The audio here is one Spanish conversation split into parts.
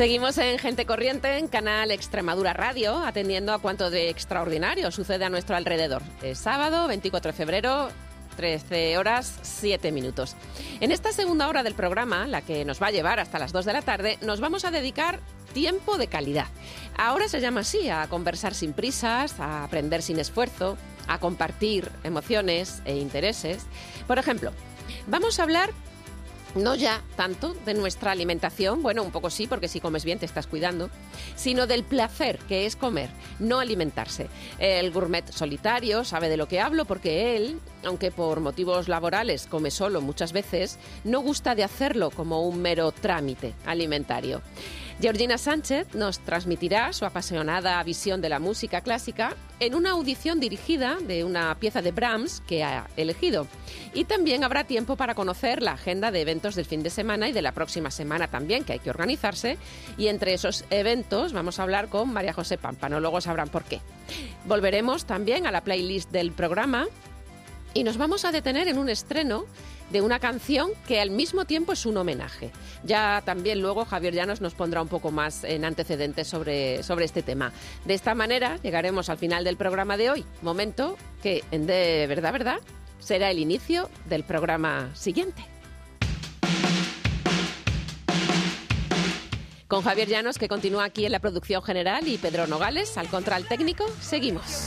Seguimos en Gente Corriente, en Canal Extremadura Radio, atendiendo a cuanto de extraordinario sucede a nuestro alrededor. Es sábado, 24 de febrero, 13 horas 7 minutos. En esta segunda hora del programa, la que nos va a llevar hasta las 2 de la tarde, nos vamos a dedicar tiempo de calidad. Ahora se llama así, a conversar sin prisas, a aprender sin esfuerzo, a compartir emociones e intereses. Por ejemplo, vamos a hablar no ya tanto de nuestra alimentación, bueno, un poco sí, porque si comes bien te estás cuidando, sino del placer que es comer, no alimentarse. El gourmet solitario sabe de lo que hablo porque él, aunque por motivos laborales come solo muchas veces, no gusta de hacerlo como un mero trámite alimentario. Georgina Sánchez nos transmitirá su apasionada visión de la música clásica en una audición dirigida de una pieza de Brahms que ha elegido. Y también habrá tiempo para conocer la agenda de eventos del fin de semana y de la próxima semana también, que hay que organizarse. Y entre esos eventos vamos a hablar con María José Pampano, luego sabrán por qué. Volveremos también a la playlist del programa y nos vamos a detener en un estreno de una canción que al mismo tiempo es un homenaje. Ya también luego Javier Llanos nos pondrá un poco más en antecedentes sobre, sobre este tema. De esta manera llegaremos al final del programa de hoy, momento que de verdad, verdad, será el inicio del programa siguiente. Con Javier Llanos, que continúa aquí en la producción general, y Pedro Nogales, al control técnico, seguimos.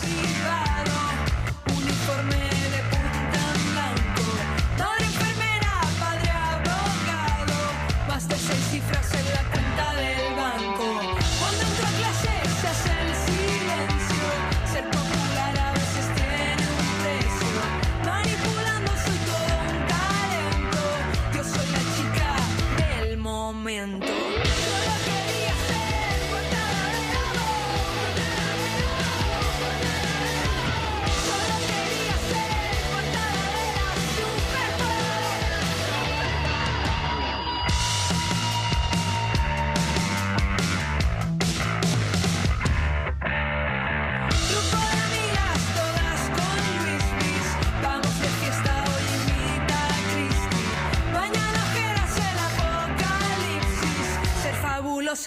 And.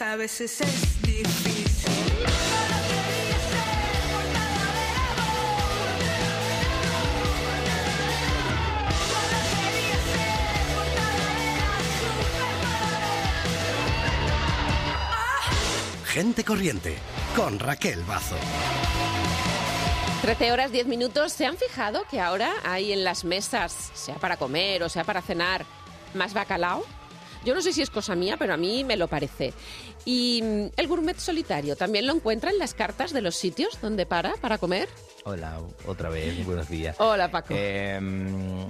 A veces es difícil. Gente Corriente, con Raquel Bazo. 13 horas 10 minutos. ¿Se han fijado que ahora hay en las mesas, sea para comer o sea para cenar, más bacalao? Yo no sé si es cosa mía, pero a mí me lo parece. Y mm, el gourmet solitario, ¿también lo encuentra en las cartas de los sitios donde para para comer? Hola, otra vez, buenos días. Hola, Paco. Em,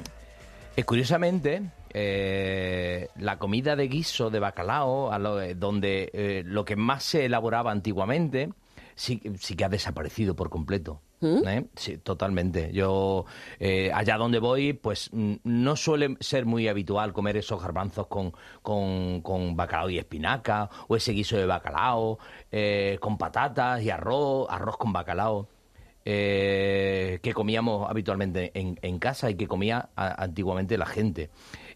eh, curiosamente, eh, la comida de guiso de bacalao, donde eh, lo que más se elaboraba antiguamente, sí, sí que ha desaparecido por completo. ¿Mm? ¿Eh? Sí, totalmente. Yo, eh, allá donde voy, pues no suele ser muy habitual comer esos garbanzos con, con, bacalao y espinaca, o ese guiso de bacalao, eh, con patatas y arroz, arroz con bacalao. que comíamos habitualmente en, en, casa y que comía antiguamente la gente.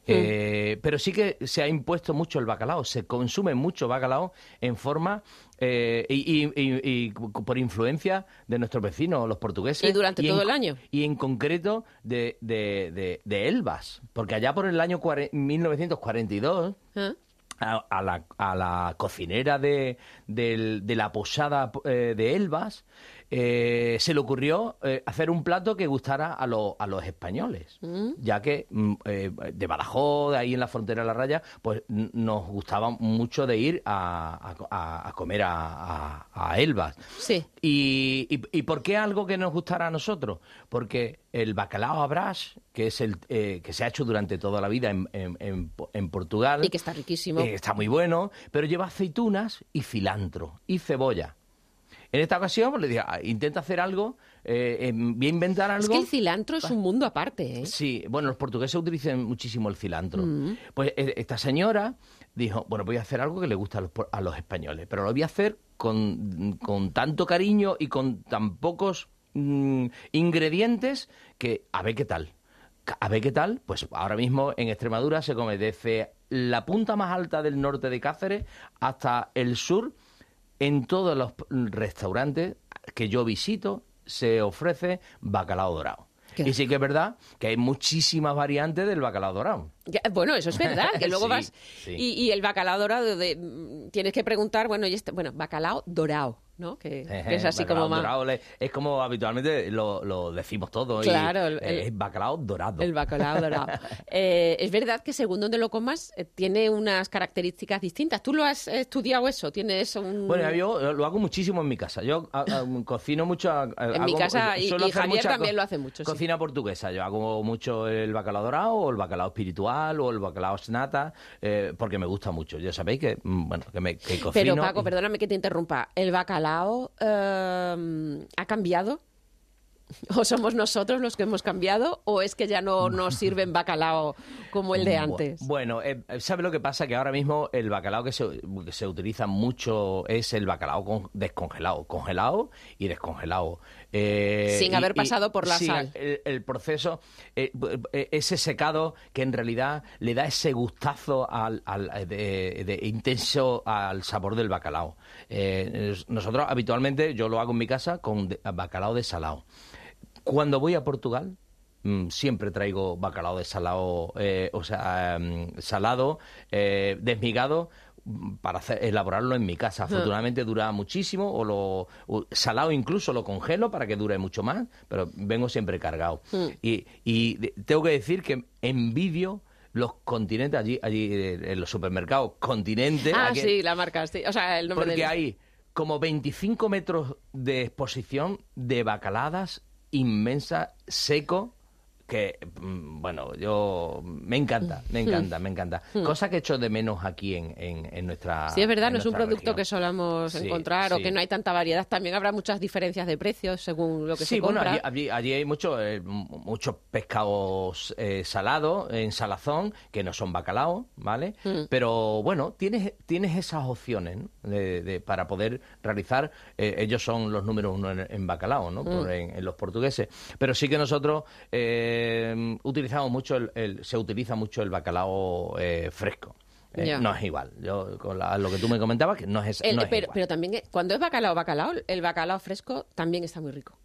Mm. pero sí que se ha impuesto mucho el bacalao, se consume mucho bacalao en forma eh, y, por influencia de nuestros vecinos, los portugueses. Y durante todo el año. Y en concreto de, de, de, Elvas, porque allá por el año 1942... ¿Ah? A, la, a, la, cocinera de, de la posada eh, de Elvas eh, se le ocurrió eh, hacer un plato que gustara a, a los españoles, mm. ya que mm, eh, de Badajoz, de ahí en la frontera de la raya, pues nos gustaba mucho de ir a, comer a, Elvas. Sí. Y, y, por qué algo que nos gustara a nosotros? Porque el bacalao a brás, que es el que se ha hecho durante toda la vida en, en, en Portugal. Y que está riquísimo. está muy bueno, pero lleva aceitunas y cilantro y cebolla. En esta ocasión pues, le dije, ah, intenta hacer algo, eh, em, voy a inventar algo. Es que el cilantro es un mundo aparte, ¿eh? Sí, bueno, los portugueses utilizan muchísimo el cilantro. Mm. Pues eh, esta señora dijo, bueno, voy a hacer algo que le gusta a los, españoles, pero lo voy a hacer con, tanto cariño y con tan pocos mm, ingredientes que a ver qué tal a ver qué tal. Pues ahora mismo en Extremadura se come desde la punta más alta del norte de Cáceres hasta el sur. En todos los restaurantes que yo visito se ofrece bacalao dorado. ¿Qué? Y sí que es verdad que hay muchísimas variantes del bacalao dorado. Ya, Bueno, eso es verdad, que luego Sí, vas sí. y, y el bacalao dorado, de, mm, tienes que preguntar, bueno, y este, bueno, bacalao dorado, ¿no? Que, que es así como más... dorado es como habitualmente lo, lo decimos todos. y, Claro, el- eh, es bacalao dorado. El bacalao dorado. Eh, es verdad que según donde lo comas, eh, tiene unas características distintas. ¿Tú lo has estudiado eso? ¿Tienes un...? Bueno, yo lo hago muchísimo en mi casa. Yo a- a- cocino mucho. a- En mi casa, y- y Javier mucha también lo hace mucho, sí. Cocina portuguesa. Yo hago mucho el bacalao dorado, o el bacalao espiritual, o el bacalao snata, eh, porque me gusta mucho. Ya sabéis que, mm, bueno, que, me, que cocino. Pero Paco, perdóname que te interrumpa. ¿El bacalao eh, ha cambiado? ¿O somos nosotros los que hemos cambiado? ¿O es que ya no nos sirven bacalao como el de antes? Bueno, eh, ¿sabe lo que pasa? Que ahora mismo el bacalao que se, que se utiliza mucho es el bacalao con- descongelado, congelado y descongelado. Eh, Sin y- haber pasado por la sal. El, el proceso, eh, eh, ese secado que en realidad le da ese gustazo al, al- de, de intenso al sabor del bacalao. Eh, nosotros habitualmente, yo lo hago en mi casa con de- bacalao desalado. Cuando voy a Portugal, mm, siempre traigo bacalao de salado, eh, o sea, mm, salado, eh, desmigado, para hacer- elaborarlo en mi casa. Afortunadamente dura muchísimo, o lo o salado incluso lo congelo para que dure mucho más, pero vengo siempre cargado. Y, y de- tengo que decir que envidio los continentes allí, allí en los supermercados, continentes. ah, sí, la marca, sí. O sea, el nombre porque del- hay como 25 metros de exposición de bacaladas inmensa, seco, que, mm, bueno, yo me encanta, me encanta, me encanta. Cosa que echo de menos aquí en, en, en nuestra Sí, es verdad, no es un producto región. que solamos Sí, encontrar o sí. que no hay tanta variedad. También habrá muchas diferencias de precios según lo que sí, se bueno, compra. allí, allí- allí hay mucho, eh, muchos pescados eh, salados en salazón que no son bacalao, ¿vale? Mm. Pero bueno, tienes, tienes esas opciones ¿no? de- de- para poder realizar. eh, ellos son los números uno en, en bacalao, ¿no? Mm. Por- en, en los portugueses. Pero sí que nosotros eh, utilizamos mucho, el, el- se utiliza mucho el bacalao eh, fresco. Eh, no es igual. Yo, con la- lo que tú me comentabas, que no es, El- no es pero, igual. pero también, eh, cuando es bacalao, bacalao, el bacalao fresco también está muy rico.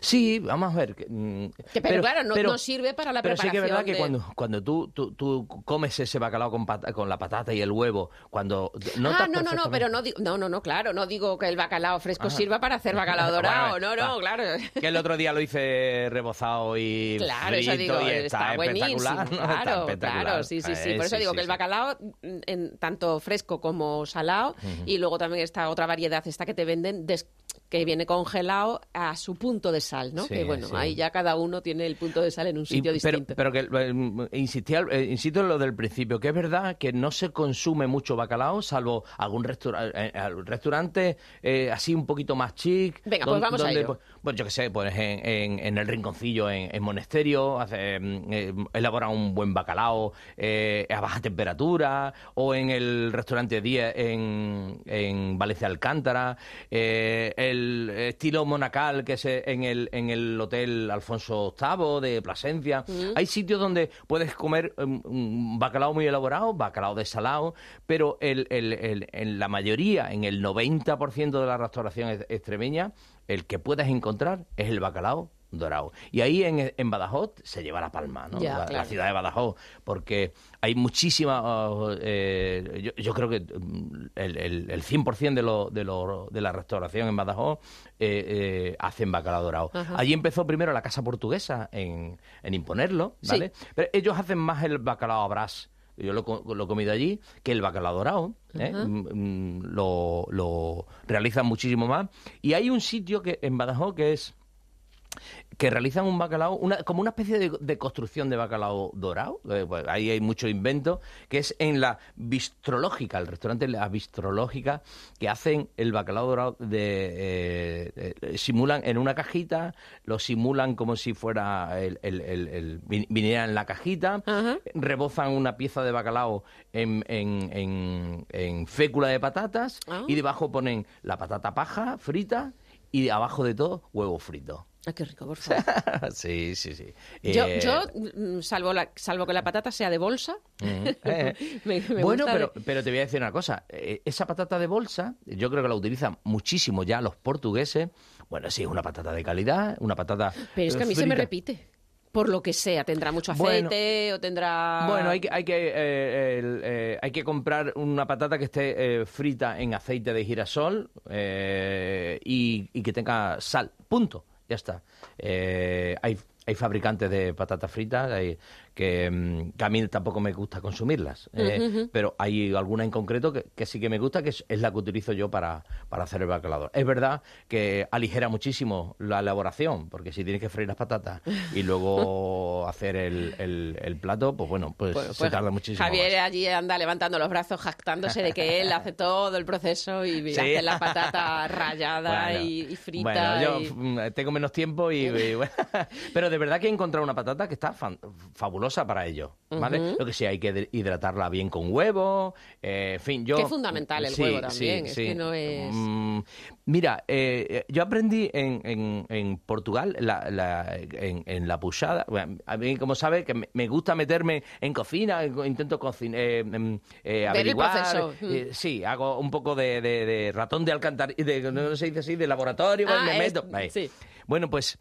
Sí, vamos a ver. que, mm, Que, pero, claro, no, no sirve para la pero sí preparación que es verdad que cuando, cuando tú, tú, tú comes ese bacalao con, pata- con la patata y el huevo, cuando ah, no, no, no, pero no no, no, no, claro, no digo que el bacalao fresco sirva para hacer bacalao dorado, Bueno, no, no, va. claro. Que el otro día lo hice rebozado y Claro, frito eso digo, y está, está, buenísimo, espectacular. Está claro, espectacular. claro, sí, sí, sí. Eh, Por eso digo que el sí. bacalao, mm, en, tanto fresco como salado, y luego también esta otra variedad, esta que te venden, des- que viene congelado a su punto de sal, ¿no? Sí, que bueno, sí. ahí ya cada uno tiene el punto de sal en un Y- sitio pero, distinto. pero que eh, insistía, eh, insisto en lo del principio, que es verdad que no se consume mucho bacalao, salvo algún restaura- eh, eh, restaurante eh, así un poquito más chic. Venga, pues vamos a donde, ello. pues, pues yo qué sé, pues en, en- en el rinconcillo, en, en Monesterio, hace, mm, elabora un buen bacalao eh, a baja temperatura, o en el restaurante 10 en, en Valencia Alcántara, eh, el estilo monacal que es en el, en el Hotel Alfonso VIII de Plasencia. Hay sitios donde puedes comer um, un bacalao muy elaborado, bacalao desalado, pero el, el- el- en la mayoría, en el 90% de la restauración est- extremeña, el que puedes encontrar es el bacalao dorado. Y ahí en, en Badajoz se lleva la palma, ¿no? Ya, la, ciudad de Badajoz, porque hay muchísima... uh, eh, yo, yo creo que mm, el, el, el 100% de, lo, de, lo, de la restauración en Badajoz eh, eh, hacen bacalao dorado. Ajá. Allí empezó primero la casa portuguesa en, en imponerlo, Sí. ¿vale? Pero ellos hacen más el bacalao a brás. Yo lo, lo he comido allí, que el bacalao dorado. ¿eh? Mm, mm, lo, lo realizan muchísimo más. Y hay un sitio que en Badajoz que es que realizan un bacalao, una, como una especie de, de construcción de bacalao dorado. eh, pues ahí hay mucho invento, que es en la bistrológica, el restaurante La Bistrológica, que hacen el bacalao dorado de. eh, eh, simulan en una cajita, lo simulan como si fuera el, el- el- el- vin- viniera en la cajita, rebozan una pieza de bacalao en, en- en- en fécula de patatas Ah. y debajo ponen la patata paja frita y abajo de todo, huevo frito. Ah, qué rico, por favor. sí, sí, sí. Yo, Eh, yo, mm, salvo, la, salvo que la patata sea de bolsa, Eh, me- me bueno, pero, de- pero te voy a decir una cosa. Eh, esa patata de bolsa, yo creo que la utilizan muchísimo ya los portugueses. Bueno, sí, es una patata de calidad, una patata. Pero es que a mí se me repite. Por lo que sea, tendrá mucho Bueno. aceite o tendrá... Bueno, hay que, hay, que, eh, el, eh, hay que comprar una patata que esté eh, frita en aceite de girasol y, y que tenga sal. Punto. Ya está. Hay, hay fabricantes de patatas fritas hay- que, mm, que a mí tampoco me gusta consumirlas. eh, Pero hay alguna en concreto que, que sí que me gusta, que es, es la que utilizo yo para, para hacer el bacalao. Es verdad que aligera muchísimo la elaboración, porque si tienes que freír las patatas y luego hacer el, el- el plato, pues bueno, pues, Pues- se pues tarda muchísimo Javier más. allí anda levantando los brazos, jactándose de que él hace todo el proceso y Sí. hace la patata rallada Bueno, y, y frita. Bueno, yo y- mm, tengo menos tiempo y, y bueno, pero de verdad que he encontrado una patata que está fan- fabulosa para ello, ¿vale? Lo que sí hay que hidratarla bien con huevo, eh, en fin, yo Que es fundamental el Sí, huevo también, sí, es sí. que no es- Mm, mira, eh, yo aprendí en, en- en Portugal, la- la- en, en la puchada. Bueno, a mí, como sabes, que me, me gusta meterme en cocina, en- intento cocinar, eh, em, eh, el averiguar. Mm. eh, sí, hago un poco de, de- de ratón de alcantarilla, de, no se dice así, de laboratorio, Ah, me meto. Sí. Bueno, pues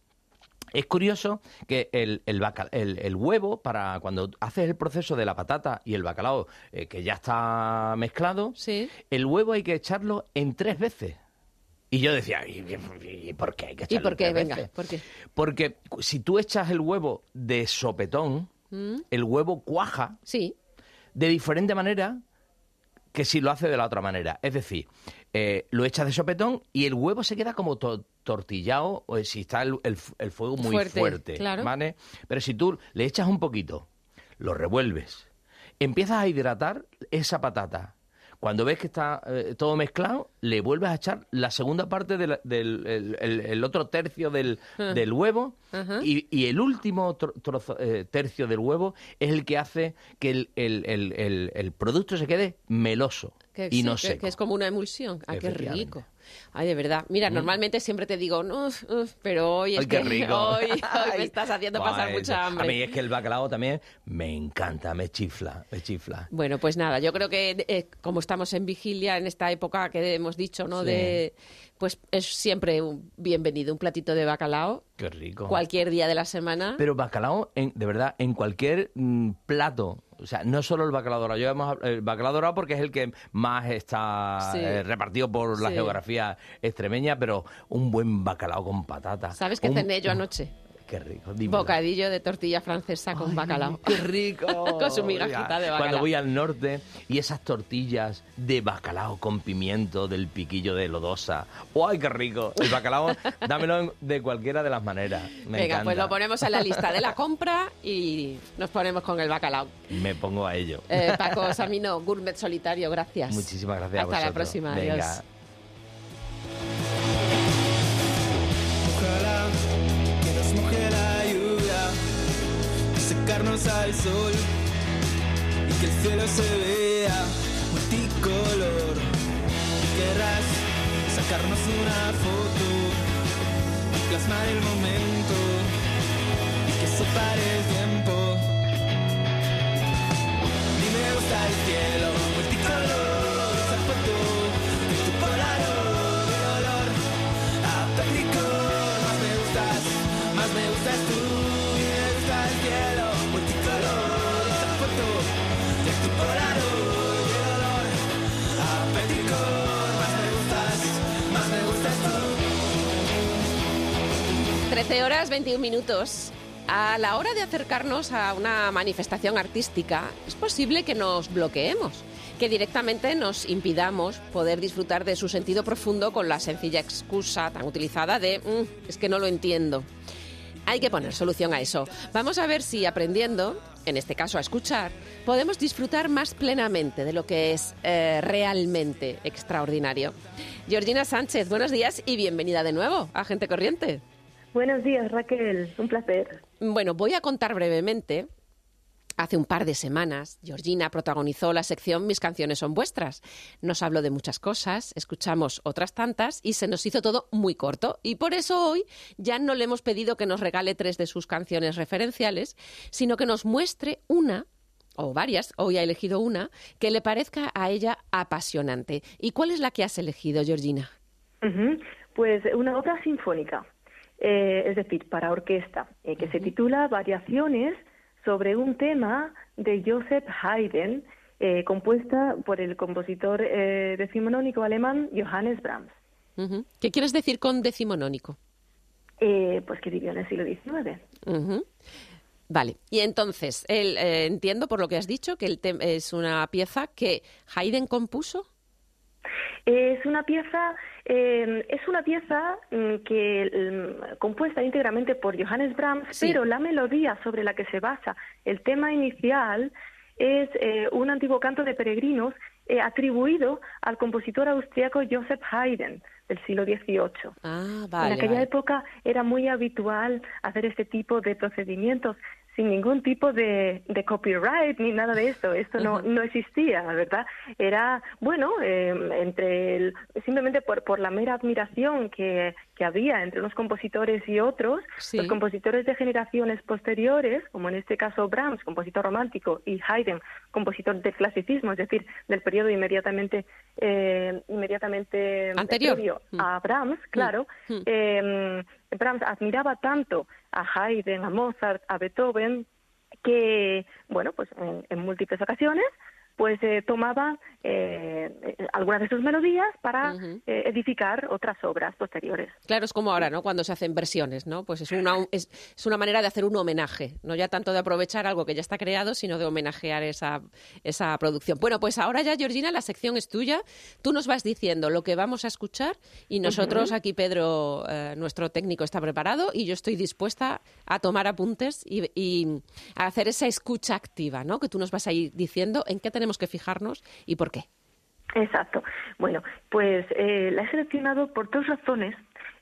es curioso que el, el, baca- el- el huevo, para cuando haces el proceso de la patata y el bacalao, eh, que ya está mezclado, Sí. el huevo hay que echarlo en tres veces. Y yo decía, ¿y, y- y por qué hay que ¿Y echarlo por en qué? tres Venga, veces? ¿por qué? Porque si tú echas el huevo de sopetón, Mm. el huevo cuaja Sí, de diferente manera que si lo hace de la otra manera. Es decir, eh, lo echas de sopetón y el huevo se queda como to- tortillado o si está el, el- el fuego muy Fuerte, fuerte, claro. ¿vale? Pero si tú le echas un poquito, lo revuelves, empiezas a hidratar esa patata. Cuando ves que está eh, todo mezclado, le vuelves a echar la segunda parte del el, otro tercio del, del huevo y, y el último tro- trozo, eh, tercio del huevo es el que hace que el producto se quede meloso que, y sí, no seco. que es como una emulsión. Ah, qué rico. Ay, de verdad. Mira, normalmente siempre te digo, no, pero hoy es Mm. Ay, qué que rico. hoy, hoy me estás haciendo pasar mucha A mí hambre. es que el bacalao también me encanta, me chifla, me chifla. Bueno, pues nada, yo creo que eh, como estamos en vigilia en esta época que hemos dicho, ¿no? Sí. De, pues es siempre un bienvenido, un platito de bacalao, Qué rico. cualquier día de la semana. Pero bacalao, en- de verdad, en cualquier mm, plato. O sea, no solo el bacalao dorado. Yo hemos, el bacalao dorado porque es el que más está Sí. eh, repartido por la Sí. geografía extremeña, pero un buen bacalao con patata. ¿Sabes qué Un- cené yo anoche? Qué rico. dímelo. Bocadillo de tortilla francesa con Ay, bacalao. ¡Qué rico! Con su migajita de bacalao. Cuando voy al norte y esas tortillas de bacalao con pimiento del piquillo de Lodosa. ¡Ay, qué rico! El bacalao, dámelo de cualquiera de las maneras. Me Venga, encanta. pues lo ponemos en la lista de la compra y nos ponemos con el bacalao. Me pongo a ello. Eh, Paco Samino, Gourmet Solitario, gracias. Muchísimas gracias a Hasta la vosotros. próxima, Venga. adiós. Y al sol y que el cielo se vea multicolor. Querrás sacarnos una foto y plasmar el momento y que se pare el tiempo. Y me gusta el cielo multicolor, 13 horas 21 minutos. A la hora de acercarnos a una manifestación artística, es posible que nos bloqueemos, que directamente nos impidamos poder disfrutar de su sentido profundo con la sencilla excusa tan utilizada de "Mm, es que no lo entiendo. Hay que poner solución a eso. Vamos a ver si aprendiendo, en este caso a escuchar, podemos disfrutar más plenamente de lo que es eh, realmente extraordinario. Georgina Sánchez, buenos días y bienvenida de nuevo a Gente Corriente. Buenos días, Raquel. Un placer. Bueno, voy a contar brevemente Hace un par de semanas, Georgina protagonizó la sección Mis canciones son vuestras. Nos habló de muchas cosas, escuchamos otras tantas y se nos hizo todo muy corto. Y por eso hoy ya no le hemos pedido que nos regale tres de sus canciones referenciales, sino que nos muestre una o varias, hoy ha elegido una, que le parezca a ella apasionante. ¿Y cuál es la que has elegido, Georgina? Pues una obra sinfónica, eh, es decir, para orquesta, eh, que se titula Variaciones sobre un tema de Joseph Haydn, eh, compuesta por el compositor decimonónico alemán Johannes Brahms. ¿Qué quieres decir con decimonónico? pues que vivió en el siglo XIX. Vale, y entonces, el, entiendo por lo que has dicho que el es una pieza que Haydn compuso. Es una pieza, eh, es una pieza mm, que mm, compuesta íntegramente por Johannes Brahms, Sí. pero la melodía sobre la que se basa el tema inicial es eh, un antiguo canto de peregrinos eh, atribuido al compositor austriaco Joseph Haydn del siglo XVIII. Ah, en aquella vale. época era muy habitual hacer este tipo de procedimientos sin ningún tipo de, de copyright ni nada de esto. Esto no, no existía, ¿verdad? Era, bueno, eh, entre el- simplemente por, por la mera admiración que, que había entre unos compositores y otros, Sí. los compositores de generaciones posteriores, como en este caso Brahms, compositor romántico, y Haydn, compositor del clasicismo, es decir, del periodo inmediatamente, eh, inmediatamente Anterior. Mm. a Brahms, claro, Mm. eh, Brahms admiraba tanto a Haydn, a Mozart, a Beethoven, que, bueno, pues en, en múltiples ocasiones, pues eh, tomaba eh, algunas de sus melodías para Ujú. eh, edificar otras obras posteriores. Claro, es como ahora, ¿no? Cuando se hacen versiones, ¿no? Pues es una, es, es una manera de hacer un homenaje, no ya tanto de aprovechar algo que ya está creado, sino de homenajear esa, esa producción. Bueno, pues ahora ya, Georgina, la sección es tuya. Tú nos vas diciendo lo que vamos a escuchar y nosotros, aquí Pedro, eh, nuestro técnico, está preparado y yo estoy dispuesta a tomar apuntes y, y a hacer esa escucha activa, ¿no? Que tú nos vas a ir diciendo en qué tenemos que fijarnos y por qué. Exacto. Bueno, pues eh, la he seleccionado por dos razones.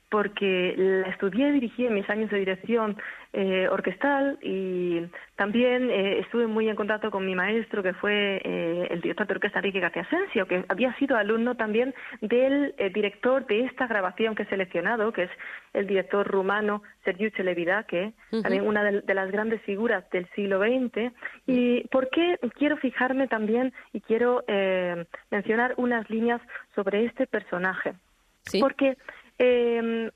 Porque la estudié y dirigí en mis años de dirección eh, orquestal y también eh, estuve muy en contacto con mi maestro, que fue eh, el director de orquesta Enrique García Asensio, que había sido alumno también del eh, director de esta grabación que he seleccionado, que es el director rumano Sergiu Celebidache, Ujú. también una de, de las grandes figuras del siglo XX. ¿Y por qué quiero fijarme también y quiero eh, mencionar unas líneas sobre este personaje? ¿Sí? Porque eh,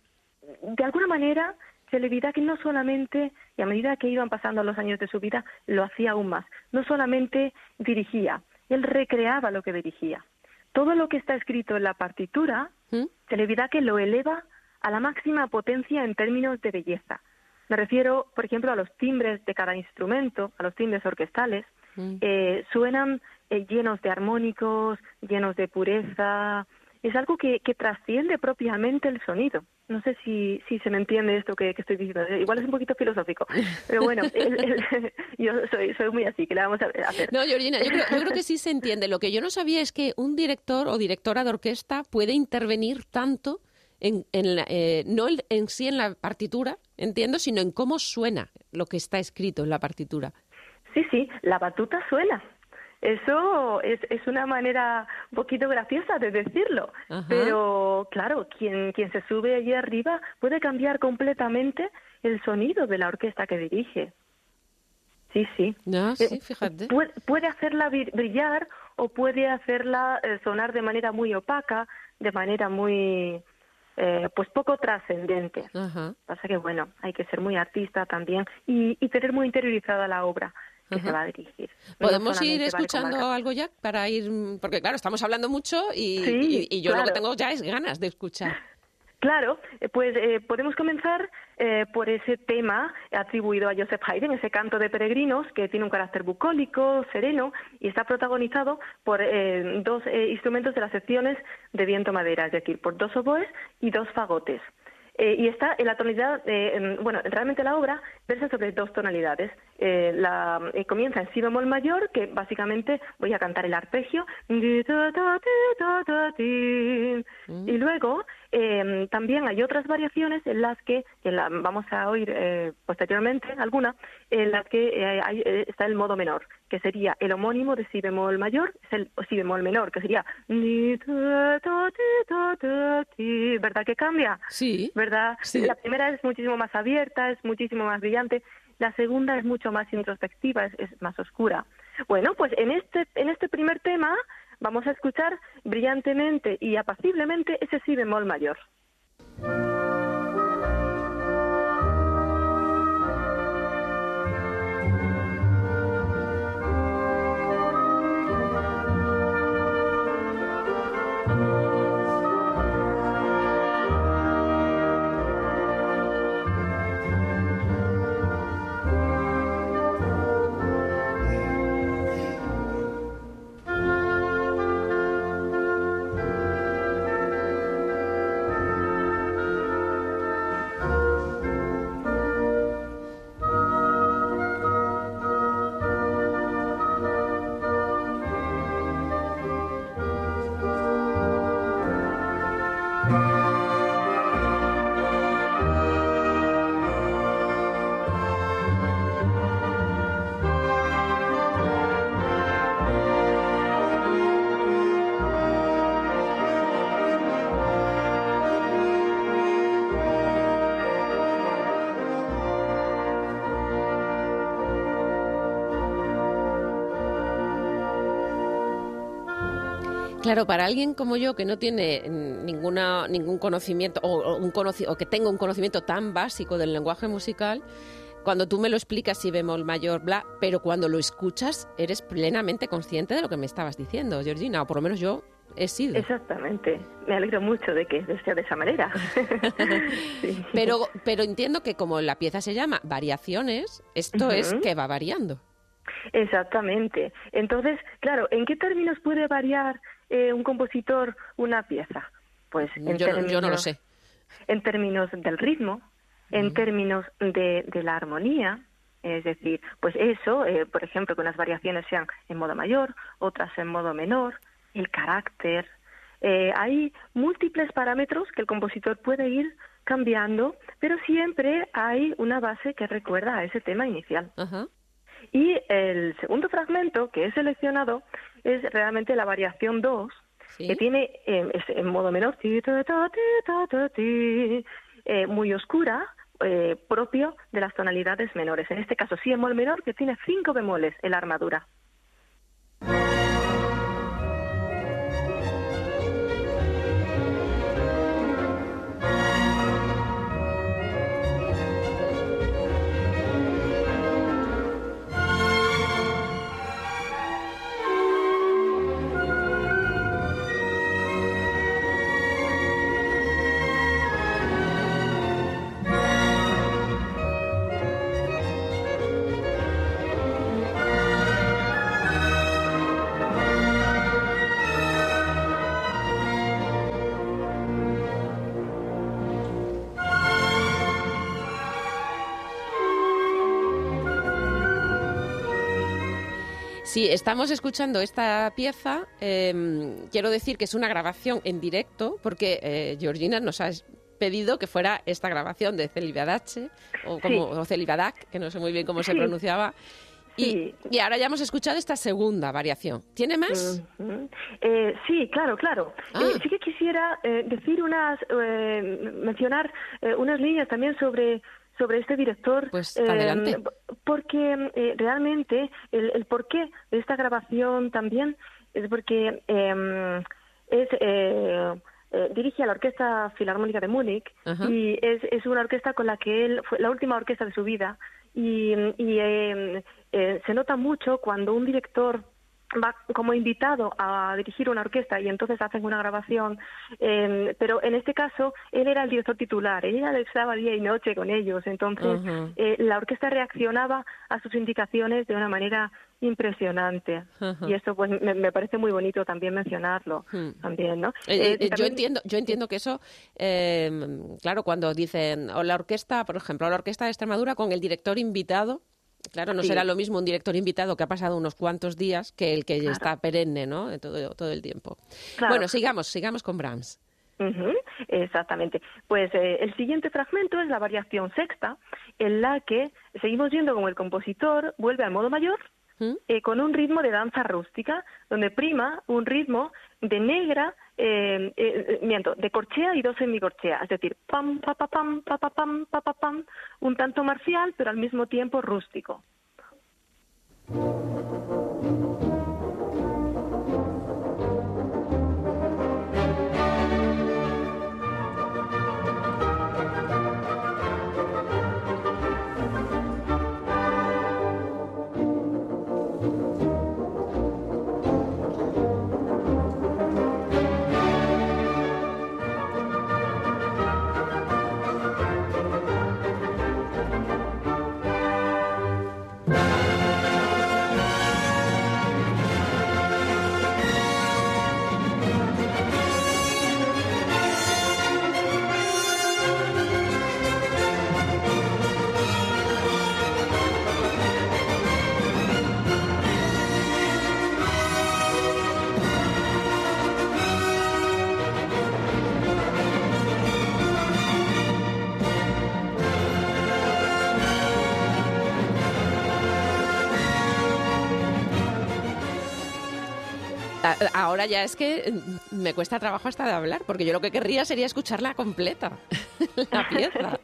de alguna manera Celebidache no solamente, y a medida que iban pasando los años de su vida, lo hacía aún más. No solamente dirigía, él recreaba lo que dirigía. Todo lo que está escrito en la partitura, ¿Mm? Celebidache lo eleva a la máxima potencia en términos de belleza. Me refiero, por ejemplo, a los timbres de cada instrumento, a los timbres orquestales. Mm. Eh, suenan eh, llenos de armónicos, llenos de pureza. Es algo que, que trasciende propiamente el sonido. No sé si, si se me entiende esto que, que estoy diciendo. Igual es un poquito filosófico, pero bueno, el- el- yo soy, soy muy así, que le vamos a hacer. No, Georgina, yo creo, yo creo que sí se entiende. Lo que yo no sabía es que un director o directora de orquesta puede intervenir tanto en, en la- eh, no en sí en la partitura, entiendo, sino en cómo suena lo que está escrito en la partitura. Sí, sí, la batuta suena. Eso es, es una manera un poquito graciosa de decirlo, Ajá. pero claro, quien, quien se sube allí arriba puede cambiar completamente el sonido de la orquesta que dirige. Sí, sí. No, Eh, sí, fíjate. Puede, puede hacerla bri- brillar o puede hacerla eh, sonar de manera muy opaca, de manera muy, eh, pues poco trascendente. Pasa que, bueno, hay que ser muy artista también y, y tener muy interiorizada la obra que Ajá. se va a dirigir. No ¿Podemos ir vale con escuchando algo ya para ir...? Porque claro, estamos hablando mucho y, Sí, y- y yo lo que claro. tengo ya es ganas de escuchar. Claro, eh, pues eh, podemos comenzar eh, por ese tema atribuido a Joseph Haydn, ese canto de peregrinos que tiene un carácter bucólico, sereno y está protagonizado por eh, dos eh, instrumentos de las secciones de viento-madera, es decir, por dos oboes y dos fagotes. Eh, y está en la tonalidad, eh, en- bueno, realmente la obra versa sobre dos tonalidades. Eh, la, comienza en si bemol mayor, que básicamente voy a cantar el arpegio, y luego eh, también hay otras variaciones en las que, en la- vamos a oír eh, posteriormente alguna, en las que eh, hay- eh, está el modo menor, que sería el homónimo de si bemol mayor, es el si bemol menor, que sería. ¿verdad que cambia? Sí. ¿Verdad? Sí. La primera es muchísimo más abierta, es muchísimo más brillante. La segunda es mucho más introspectiva, es, es más oscura. Bueno, pues en este, en este primer tema vamos a escuchar brillantemente y apaciblemente ese si bemol mayor. Claro, para alguien como yo que no tiene ninguna ningún conocimiento o, o un conoci- o que tenga un conocimiento tan básico del lenguaje musical, cuando tú me lo explicas si bemol mayor bla, pero cuando lo escuchas eres plenamente consciente de lo que me estabas diciendo, Georgina, o por lo menos yo he sido. Exactamente. Me alegro mucho de que sea de esa manera. Sí. Pero pero entiendo que como la pieza se llama Variaciones, esto es que va variando. Exactamente. Entonces, claro, ¿en qué términos puede variar eh, un compositor una pieza? Pues en Yo, no- yo no lo términos- sé. en términos del ritmo, en términos de, de la armonía, es decir, pues eso, eh, por ejemplo, que unas variaciones sean en modo mayor, otras en modo menor, el carácter. Eh, hay múltiples parámetros que el compositor puede ir cambiando, pero siempre hay una base que recuerda a ese tema inicial. Y el segundo fragmento que he seleccionado es realmente la variación 2, Sí. que tiene eh, es en modo menor, eh, muy oscura, eh, propio de las tonalidades menores. En este caso, sí bemol menor, que tiene cinco bemoles en la armadura. Si estamos escuchando esta pieza, eh, quiero decir que es una grabación en directo, porque eh, Georgina nos ha pedido que fuera esta grabación de Celibadache, o, como, o Celibadac, que no sé muy bien cómo se Sí. pronunciaba. Y, Sí. y ahora ya hemos escuchado esta segunda variación. ¿Tiene más? Eh, sí, claro, claro. Ah. Eh, sí que quisiera eh, decir unas, eh, mencionar unas líneas también sobre sobre este director. Pues, eh, adelante. Porque eh, realmente el, el porqué de esta grabación también es porque eh, es eh, eh, dirige a la Orquesta Filarmónica de Múnich Ajá. y es, es una orquesta con la que él fue la última orquesta de su vida y, y, eh, eh, se nota mucho cuando un director va como invitado a dirigir una orquesta y entonces hacen una grabación, eh, pero en este caso él era el director titular, ella estaba día y noche con ellos, entonces eh, la orquesta reaccionaba a sus indicaciones de una manera impresionante y esto pues me, me parece muy bonito también mencionarlo Hmm. también, ¿no? Eh, Eh, eh, yo entiendo, yo entiendo que eso, eh, claro, cuando dicen o la orquesta, por ejemplo, la orquesta de Extremadura con el director invitado, claro, no Sí. será lo mismo un director invitado que ha pasado unos cuantos días que el que Claro. está perenne, ¿no? De Todo, todo el tiempo. Claro. Bueno, sigamos, sigamos con Brahms. Exactamente. Pues eh, el siguiente fragmento es la variación sexta, en la que seguimos viendo como el compositor vuelve al modo mayor ¿Mm? eh, con un ritmo de danza rústica, donde prima un ritmo de negra, eh, eh, miento, de corchea y dos semicorchea, es decir, pam, pa, pa, pam, pa, pa, pam, pa, pa, pam, un tanto marcial, pero al mismo tiempo rústico. Ahora ya es que mm, me cuesta trabajo hasta de hablar, porque yo lo que querría sería escucharla completa, la pieza.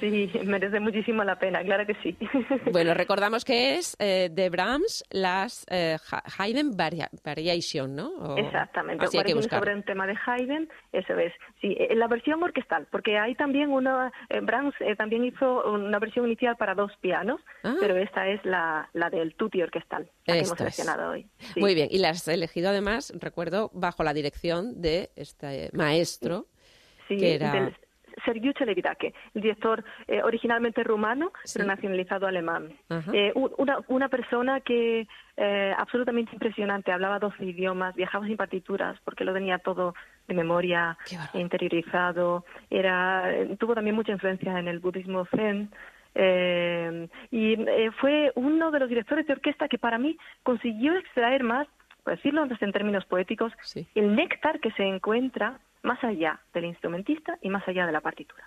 Sí, merece muchísimo la pena, claro que sí. Bueno, recordamos que es eh, de Brahms las eh, Ha- Haydn Varia- Variation, ¿no? O- Exactamente, Así hay que buscar. sobre un tema de Haydn, eso es. Sí, en la versión orquestal, porque hay también una, eh, Brahms eh, también hizo una versión inicial para dos pianos, Ah. pero esta es la, la del tutti orquestal, la que hemos seleccionado hoy. Sí. Muy bien, y la has elegido además, recuerdo, bajo la dirección de este maestro, Sí, que era- del Sergiu Celibidache, el director eh, originalmente rumano, Sí. pero nacionalizado alemán. Ajá. Eh, u- una, una persona que eh, absolutamente impresionante, hablaba 12 idiomas, viajaba sin partituras porque lo tenía todo de memoria, bárbaro. interiorizado, era, eh, tuvo también mucha influencia en el budismo zen. eh, y eh, fue uno de los directores de orquesta que para mí consiguió extraer más, por decirlo en términos poéticos, Sí. el néctar que se encuentra más allá del instrumentista y más allá de la partitura.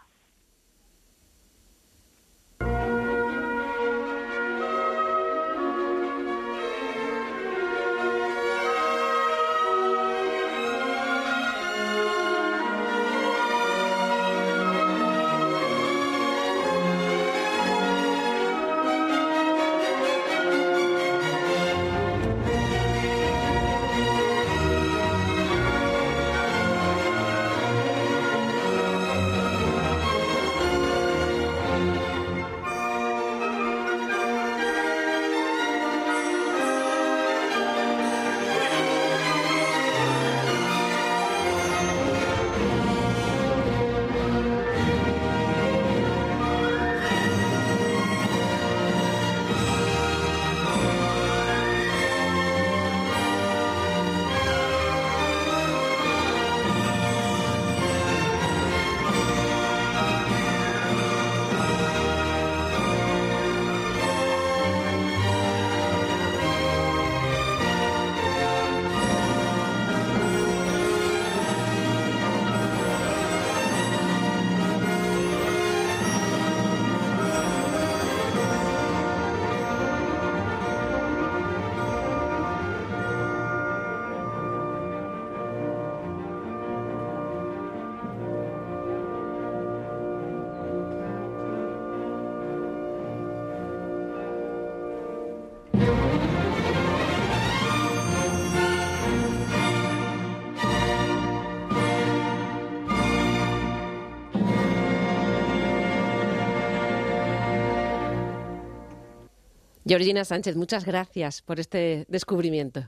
Georgina Sánchez, muchas gracias por este descubrimiento.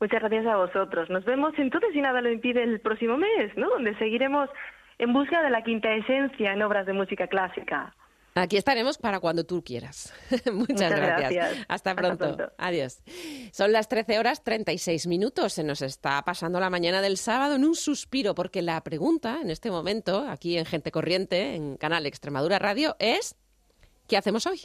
Muchas gracias a vosotros. Nos vemos entonces, si nada lo impide, el próximo mes, ¿no? Donde seguiremos en busca de la quinta esencia en obras de música clásica. Aquí estaremos para cuando tú quieras. Muchas, Muchas gracias. gracias. Hasta pronto. Adiós. Son las 13 horas 36 minutos. Se nos está pasando la mañana del sábado en un suspiro, porque la pregunta en este momento, aquí en Gente Corriente, en Canal Extremadura Radio, es ¿qué hacemos hoy?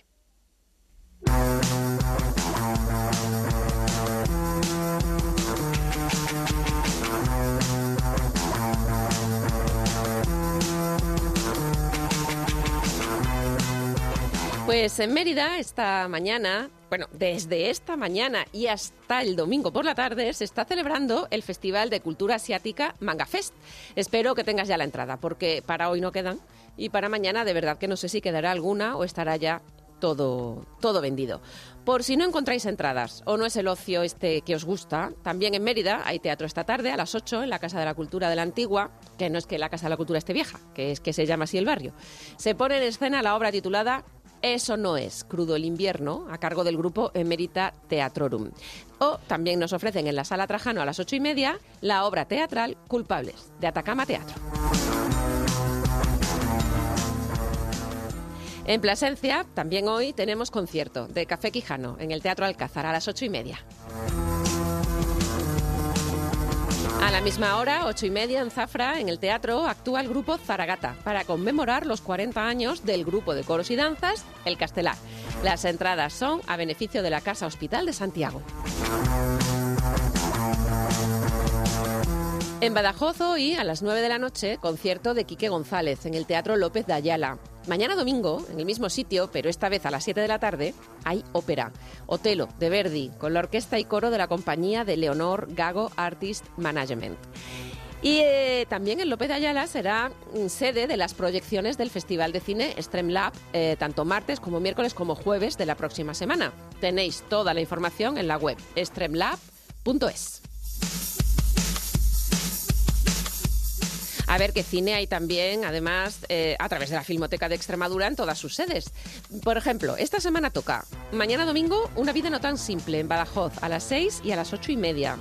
Pues en Mérida esta mañana, bueno, desde esta mañana y hasta el domingo por la tarde se está celebrando el Festival de Cultura Asiática Manga Fest. Espero que tengas ya la entrada porque para hoy no quedan y para mañana de verdad que no sé si quedará alguna o estará ya todo, todo vendido. Por si no encontráis entradas o no es el ocio este que os gusta, también en Mérida hay teatro esta tarde a las 8 en la Casa de la Cultura de la Antigua, que no es que la Casa de la Cultura esté vieja, que es que se llama así el barrio. Se pone en escena la obra titulada Eso no es, Crudo el invierno, a cargo del grupo Emerita Teatrorum. O también nos ofrecen en la Sala Trajano a las ocho y media la obra teatral Culpables, de Atacama Teatro. En Plasencia, también hoy tenemos concierto de Café Quijano en el Teatro Alcázar a las ocho y media. A la misma hora, ocho y media, en Zafra, en el teatro, actúa el grupo Zaragata para conmemorar los 40 años del grupo de coros y danzas El Castelar. Las entradas son a beneficio de la Casa Hospital de Santiago. En Badajoz hoy, a las 9 de la noche, concierto de Quique González en el Teatro López de Ayala. Mañana domingo, en el mismo sitio, pero esta vez a las 7 de la tarde, hay ópera. Otelo, de Verdi, con la orquesta y coro de la compañía de Leonor Gago Artist Management. Y eh, también en López de Ayala será mm, sede de las proyecciones del Festival de Cine Streamlab, eh, tanto martes como miércoles como jueves de la próxima semana. Tenéis toda la información en la web streamlab.es. A ver qué cine hay también, además, eh, a través de la Filmoteca de Extremadura en todas sus sedes. Por ejemplo, esta semana toca, mañana domingo, Una vida no tan simple en Badajoz a las 6 y a las 8 y media.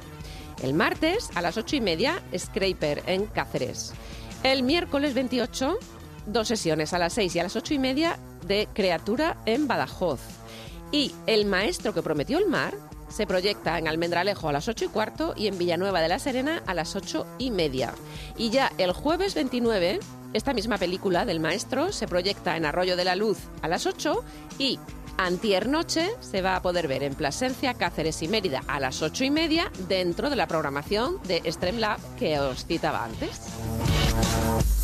El martes, a las 8 y media, Scraper en Cáceres. El miércoles 28, dos sesiones a las 6 y a las 8 y media de Creatura en Badajoz. Y El maestro que prometió el mar se proyecta en Almendralejo a las 8 y cuarto y en Villanueva de la Serena a las 8 y media. Y ya el jueves 29, esta misma película del maestro se proyecta en Arroyo de la Luz a las 8 y Antier Noche se va a poder ver en Plasencia, Cáceres y Mérida a las 8 y media dentro de la programación de Streamlab que os citaba antes.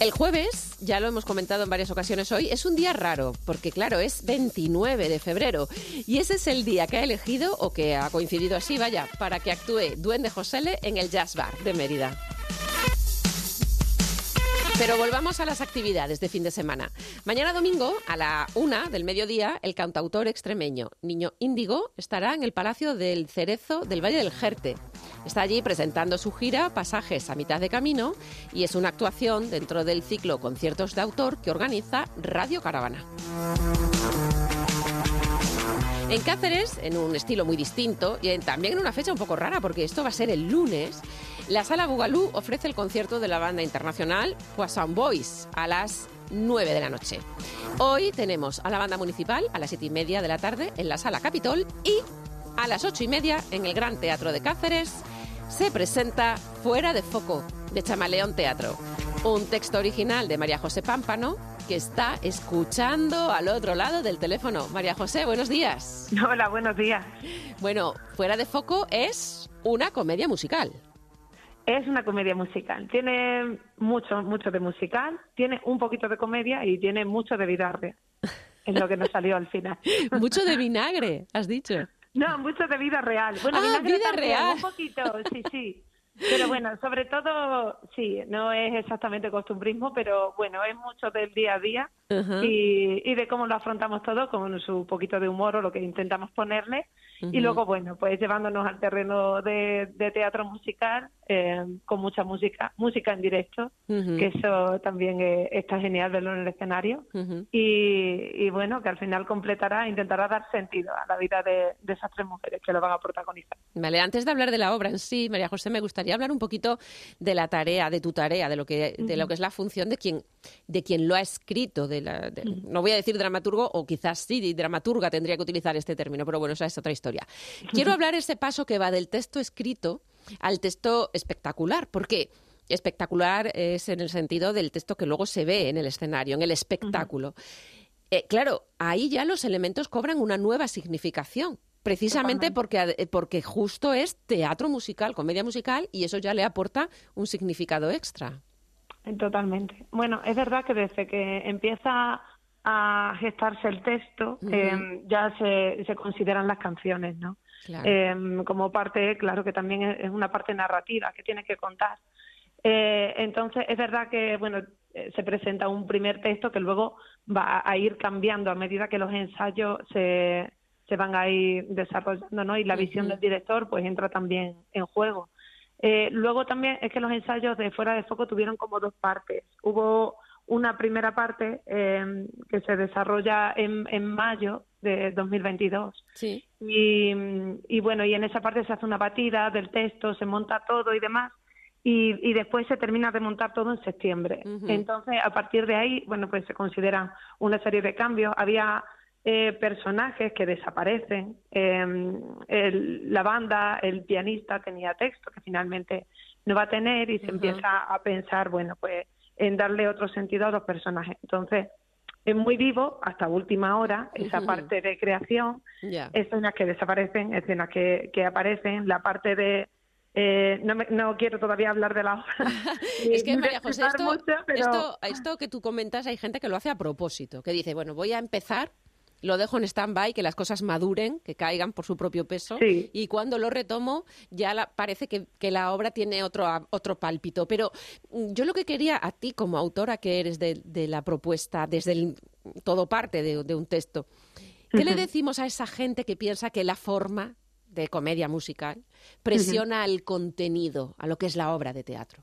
El jueves, ya lo hemos comentado en varias ocasiones hoy, es un día raro, porque claro, es 29 de febrero y ese es el día que ha elegido o que ha coincidido así, vaya, para que actúe Duende Josele en el Jazz Bar de Mérida. Pero volvamos a las actividades de fin de semana. Mañana domingo, a la una del mediodía, el cantautor extremeño Niño Índigo estará en el Palacio del Cerezo del Valle del Jerte. Está allí presentando su gira Pasajes a mitad de camino y es una actuación dentro del ciclo Conciertos de Autor que organiza Radio Caravana. En Cáceres, en un estilo muy distinto y en- también en una fecha un poco rara, porque esto va a ser el lunes, la Sala Bugalú ofrece el concierto de la banda internacional Poisson Boys a las 9 de la noche. Hoy tenemos a la banda municipal a las 7 y media de la tarde en la Sala Capitol y a las 8 y media en el Gran Teatro de Cáceres se presenta Fuera de Foco de Chamaleón Teatro, un texto original de María José Pámpano que está escuchando al otro lado del teléfono. María José, buenos días. Hola, buenos días. Bueno, Fuera de Foco es una comedia musical. Es una comedia musical. Tiene mucho, mucho de musical, tiene un poquito de comedia y tiene mucho de vida real. Es lo que nos salió al final. Mucho de vinagre, has dicho. No, mucho de vida real. Bueno, Ah, vinagre vida también, real. Un poquito, sí, sí. Pero bueno, sobre todo, sí, no es exactamente costumbrismo, pero bueno, es mucho del día a día y, y de cómo lo afrontamos todo, con su poquito de humor o lo que intentamos ponerle. Y Ujú. luego, bueno, pues llevándonos al terreno de, de teatro musical, eh, con mucha música, música en directo, Ujú. que eso también eh, está genial verlo en el escenario. Ujú. Y, y bueno, que al final completará, intentará dar sentido a la vida de, de esas tres mujeres que lo van a protagonizar. Vale, antes de hablar de la obra en sí, María José, me gustaría hablar un poquito de la tarea, de tu tarea, de lo que, de lo que es la función de quien, de quien lo ha escrito. De la, de- No voy a decir dramaturgo, o quizás sí, dramaturga tendría que utilizar este término, pero bueno, esa es otra historia. Quiero hablar ese paso que va del texto escrito al texto espectacular. ¿Por qué? Espectacular es en el sentido del texto que luego se ve en el escenario, en el espectáculo. Eh, claro, ahí ya los elementos cobran una nueva significación. Precisamente porque, eh, porque justo es teatro musical, comedia musical, y eso ya le aporta un significado extra. Totalmente. Bueno, es verdad que desde que empieza a gestarse el texto, eh, ya se, se consideran las canciones, ¿no? Claro. Eh, como parte, claro que también es una parte narrativa que tiene que contar. Eh, entonces, es verdad que, bueno, eh, se presenta un primer texto que luego va a ir cambiando a medida que los ensayos se, se van a ir desarrollando, ¿no? Y la visión del director, pues, entra también en juego. Luego también es que los ensayos de Fuera de Foco tuvieron como dos partes. Hubo una primera parte eh, que se desarrolla en, en mayo de 2022 Sí. y, y bueno, y en esa parte se hace una batida del texto, se monta todo y demás, y, y después se termina de montar todo en septiembre. Entonces, a partir de ahí, bueno, pues se consideran una serie de cambios. Había eh, personajes que desaparecen, eh, el- la banda, el pianista tenía texto que finalmente no va a tener y se empieza a pensar, bueno, pues en darle otro sentido a los personajes. Entonces, es muy vivo hasta última hora esa parte de creación Ya. escenas que desaparecen, escenas que, que aparecen, la parte de... eh, no, me- no quiero todavía hablar de la obra. Es que, María José, esto, mucho, pero- esto, esto que tú comentas, hay gente que lo hace a propósito, que dice, bueno, voy a empezar, lo dejo en stand-by, que las cosas maduren, que caigan por su propio peso, Sí. y cuando lo retomo ya la- parece que, que la obra tiene otro, otro pálpito. Pero mm, yo lo que quería a ti, como autora que eres de, de la propuesta, desde el, todo parte de, de un texto, ¿qué le decimos a esa gente que piensa que la forma de comedia musical presiona al contenido, a lo que es la obra de teatro?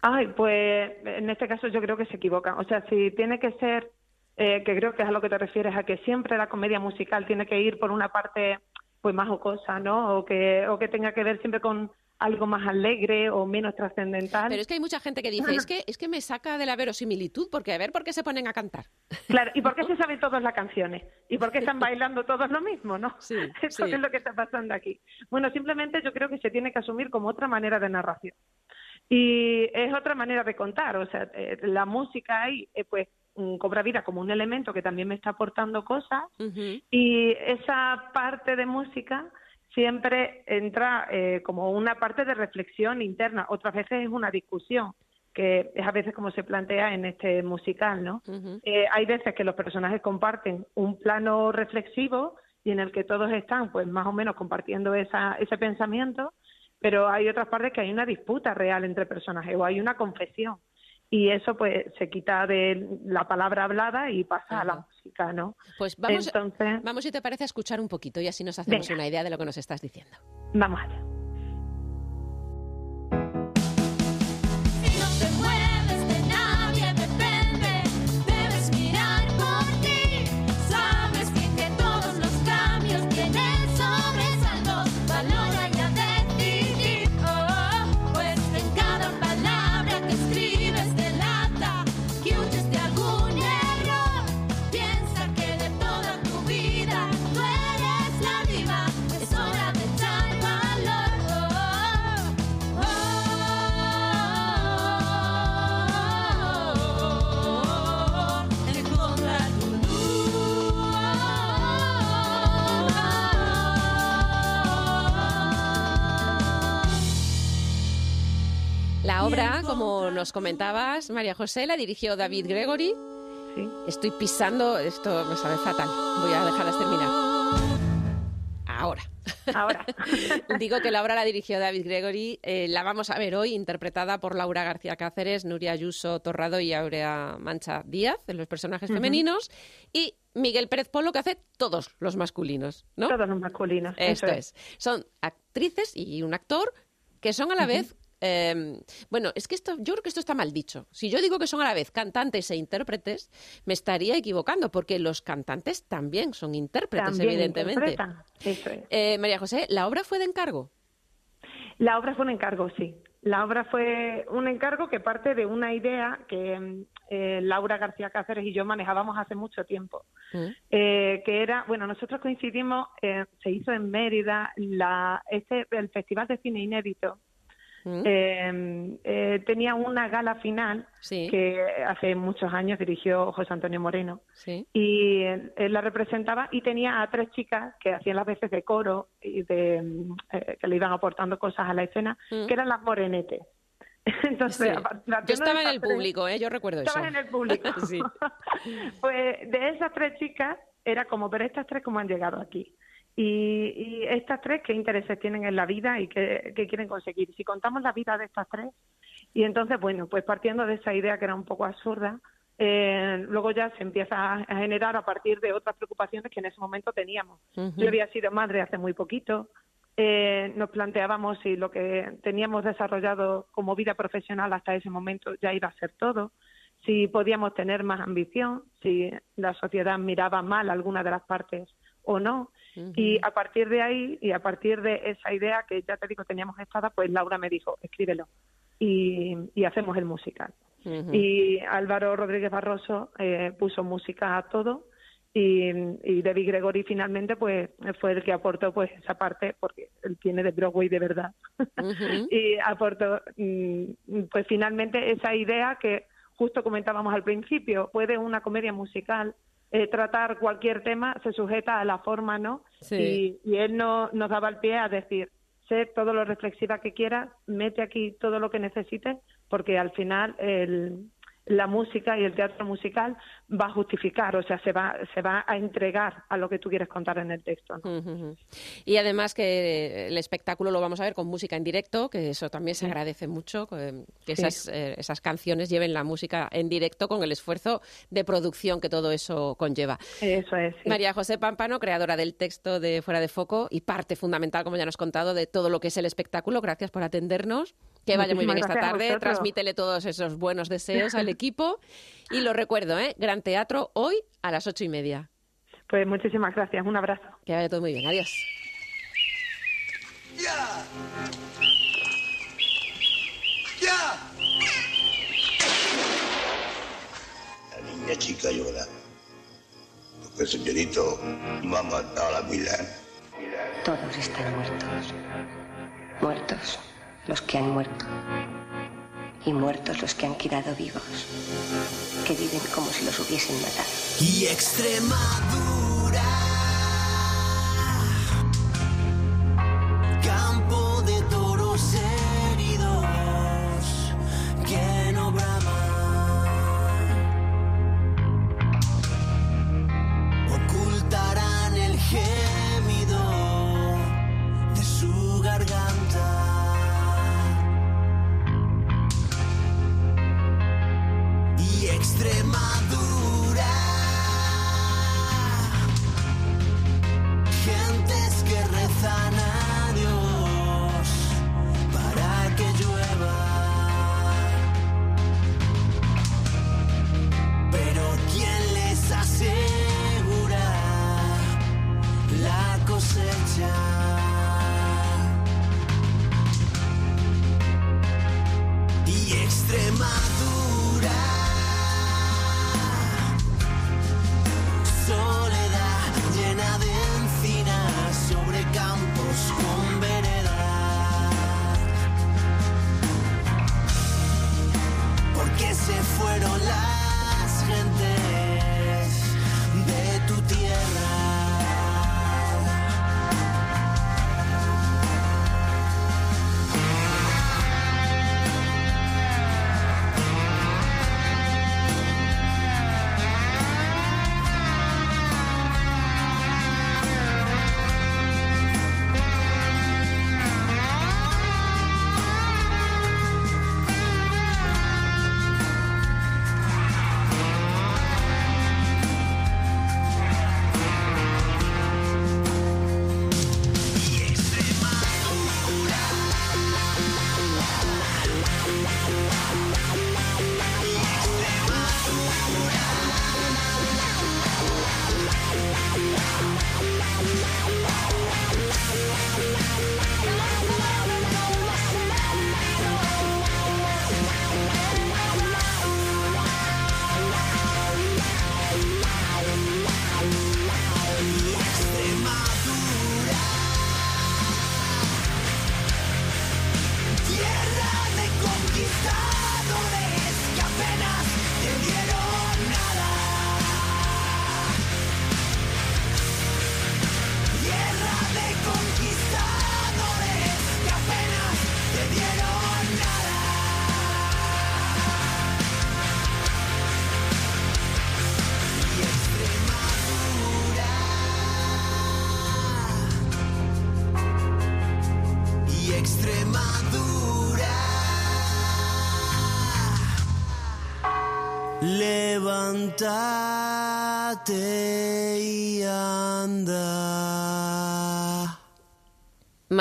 Ay, pues en este caso yo creo que se equivocan. O sea, si tiene que ser, eh, que creo que es a lo que te refieres, a que siempre la comedia musical tiene que ir por una parte pues más jocosa, ¿no? O que, o que tenga que ver siempre con algo más alegre o menos trascendental. Pero es que hay mucha gente que dice, es que, es que me saca de la verosimilitud, porque a ver por qué se ponen a cantar. Claro, ¿y por qué se saben todas las canciones? ¿Y por qué están bailando todos lo mismo, no? Sí, Eso sí. es lo que está pasando aquí. Bueno, simplemente yo creo que se tiene que asumir como otra manera de narración. Y es otra manera de contar, o sea, eh, la música ahí, eh, pues, cobra vida como un elemento que también me está aportando cosas y esa parte de música siempre entra eh, como una parte de reflexión interna, otras veces es una discusión, que es a veces como se plantea en este musical, ¿no? Eh, hay veces que los personajes comparten un plano reflexivo y en el que todos están pues más o menos compartiendo esa, ese pensamiento, pero hay otras partes que hay una disputa real entre personajes o hay una confesión y eso pues se quita de la palabra hablada y pasa a la música, ¿no? Pues vamos, Entonces, vamos, si te parece, a escuchar un poquito y así nos hacemos Venga. una idea de lo que nos estás diciendo. vamos allá. Nos comentabas, María José, la dirigió David Gregory. Sí. Estoy pisando, esto me sabe fatal. Voy a dejarlas terminar. Ahora. Ahora. Digo que la obra la dirigió David Gregory. eh, la vamos a ver hoy, interpretada por Laura García Cáceres, Nuria Ayuso Torrado y Aurea Mancha Díaz, en los personajes femeninos. Y Miguel Pérez Polo, que hace todos los masculinos, ¿no? Todos los masculinos. Esto es. Son actrices y un actor que son a la vez. Eh, bueno, es que esto, yo creo que esto está mal dicho. Si yo digo que son a la vez cantantes e intérpretes, me estaría equivocando, porque los cantantes también son intérpretes, También evidentemente. interpretan. Eso es. Eh, María José, ¿la obra fue de encargo? La obra fue un encargo, sí. La obra fue un encargo que parte de una idea que mm, eh, Laura García Cáceres y yo manejábamos hace mucho tiempo. Mm. Eh, que era, bueno, nosotros coincidimos, eh, se hizo en Mérida la, este, el Festival de Cine Inédito. Mm. Eh, eh, tenía una gala final Sí. que hace muchos años dirigió José Antonio Moreno Sí. y él, él la representaba y tenía a tres chicas que hacían las veces de coro y de mm, eh, que le iban aportando cosas a la escena Mm. que eran las morenetes Entonces, Sí. Yo estaba en el tres- público, ¿eh? yo recuerdo eso. Estabas en el público. Pues de esas tres chicas era como, pero estas tres cómo han llegado aquí. Y, y estas tres, ¿qué intereses tienen en la vida y qué, qué quieren conseguir? Si contamos la vida de estas tres, y entonces, bueno, pues partiendo de esa idea que era un poco absurda, eh, luego ya se empieza a generar a partir de otras preocupaciones que en ese momento teníamos. Yo había sido madre hace muy poquito, eh, nos planteábamos si lo que teníamos desarrollado como vida profesional hasta ese momento ya iba a ser todo, si podíamos tener más ambición, si la sociedad miraba mal alguna de las partes o no. Y a partir de ahí y a partir de esa idea que ya te digo teníamos estada, pues Laura me dijo, escríbelo y, y hacemos el musical. Y Álvaro Rodríguez Barroso eh, puso música a todo. Y, y David Gregory finalmente pues fue el que aportó pues esa parte porque él tiene de Broadway de verdad. Y aportó mm, pues finalmente esa idea que justo comentábamos al principio puede una comedia musical eh, tratar cualquier tema se sujeta a la forma no Sí. y, y él no nos daba el pie a decir sé todo lo reflexiva que quieras mete aquí todo lo que necesites porque al final el la música y el teatro musical va a justificar, o sea, se va, se va a entregar a lo que tú quieres contar en el texto. Y además que el espectáculo lo vamos a ver con música en directo, que eso también se agradece mucho, que Sí. eh, esas canciones lleven la música en directo con el esfuerzo de producción que todo eso conlleva. Eso es. sí. María José Pampano, creadora del texto de Fuera de Foco y parte fundamental, como ya nos has contado, de todo lo que es el espectáculo. Gracias por atendernos. Que vaya muy bien esta tarde. Transmítele todos esos buenos deseos al equipo. Y lo recuerdo, ¿eh? Gran Teatro hoy a las ocho y media. Pues muchísimas gracias, un abrazo. Que vaya todo muy bien. Adiós. ¡Ya! ¡Ya! La niña chica llora. Porque el señorito me ha matado a la Milán. Todos están muertos. Muertos los que han muerto. Y muertos los que han quedado vivos. Que viven como si los hubiesen matado. Y Extremadura. Y Extremadura.